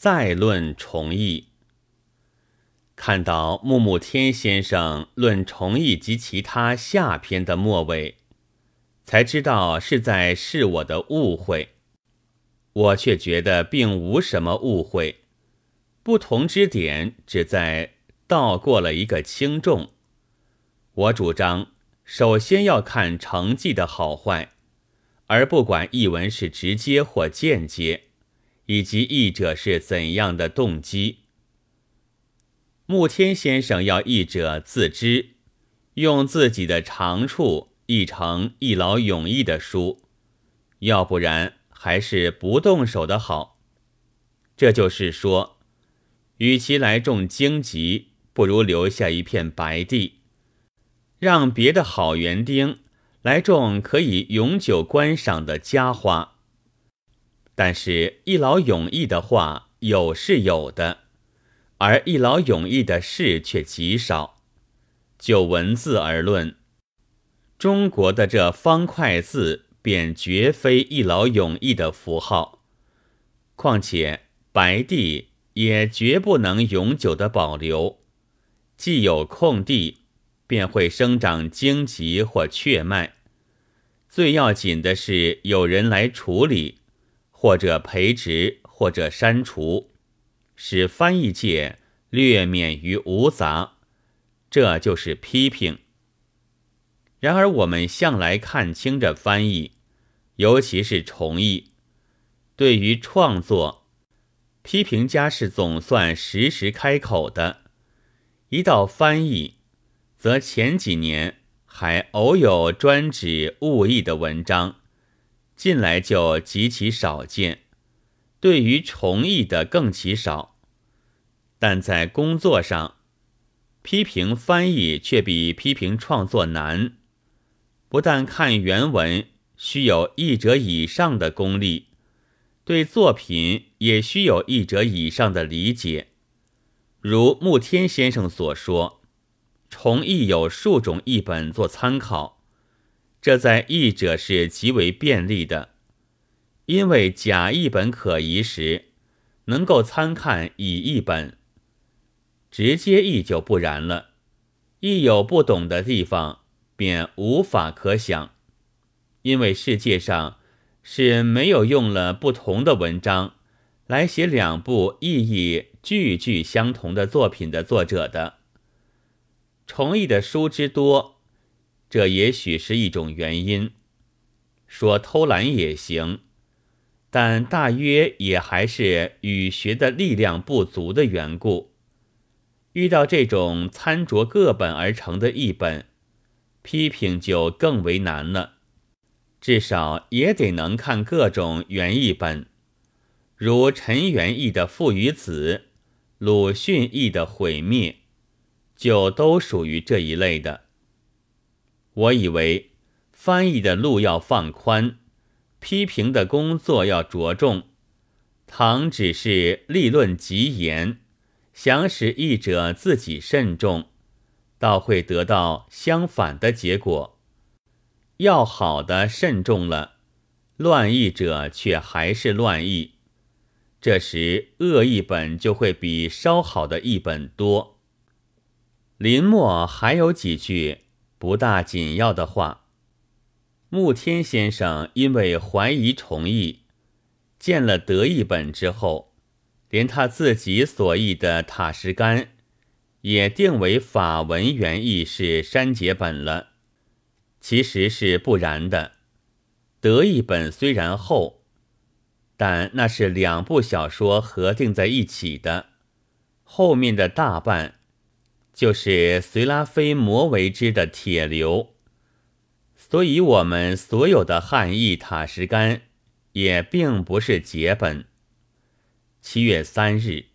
再论重义。看到木木天先生论重义及其他下篇的末尾，才知道是在是我的误会。我却觉得并无什么误会，不同之点只在倒过了一个轻重。我主张首先要看成绩的好坏，而不管译文是直接或间接，以及译者是怎样的动机。穆天先生要译者自知，用自己的长处译成一劳永逸的书，要不然。还是不动手的好。这就是说，与其来种荆棘，不如留下一片白地，让别的好园丁来种可以永久观赏的佳花。但是，一劳永逸的话有是有的，而一劳永逸的事却极少。就文字而论，中国的这方块字。便绝非一劳永逸的符号，况且白地也绝不能永久的保留。既有空地，便会生长荆棘或雀麦。最要紧的是有人来处理，或者培植，或者删除，使翻译界略免于芜杂。这就是批评。然而，我们向来看清这翻译，尤其是重译。对于创作，批评家是总算时时开口的；一到翻译，则前几年还偶有专指误译的文章，近来就极其少见。对于重译的更其少。但在工作上，批评翻译却比批评创作难。不但看原文需有译者以上的功力，对作品也需有译者以上的理解。如穆天先生所说，重译有数种译本做参考，这在译者是极为便利的，因为假译本可疑时，能够参看乙译本；直接译就不然了，亦有不懂的地方。便无法可想，因为世界上是没有用了不同的文章来写两部意义句句相同的作品的作者的。重译的书之多，这也许是一种原因。说偷懒也行，但大约也还是语学的力量不足的缘故。遇到这种参着各本而成的译本。批评就更为难了，至少也得能看各种原译本，如陈元义的《父与子》，鲁迅译的《毁灭》，就都属于这一类的。我以为翻译的路要放宽，批评的工作要着重。倘只是立论极严，想使译者自己慎重。倒会得到相反的结果。要好的慎重了，乱译者却还是乱译，这时恶译本就会比稍好的译本多。林默还有几句不大紧要的话。穆天先生因为怀疑重译，见了得译本之后，连他自己所译的塔什干。也定为法文原意是删节本了，其实是不然的。德译本虽然厚，但那是两部小说合订在一起的，后面的大半就是随拉非摩为之的铁流，所以我们所有的汉译塔什干也并不是结本。七月三日。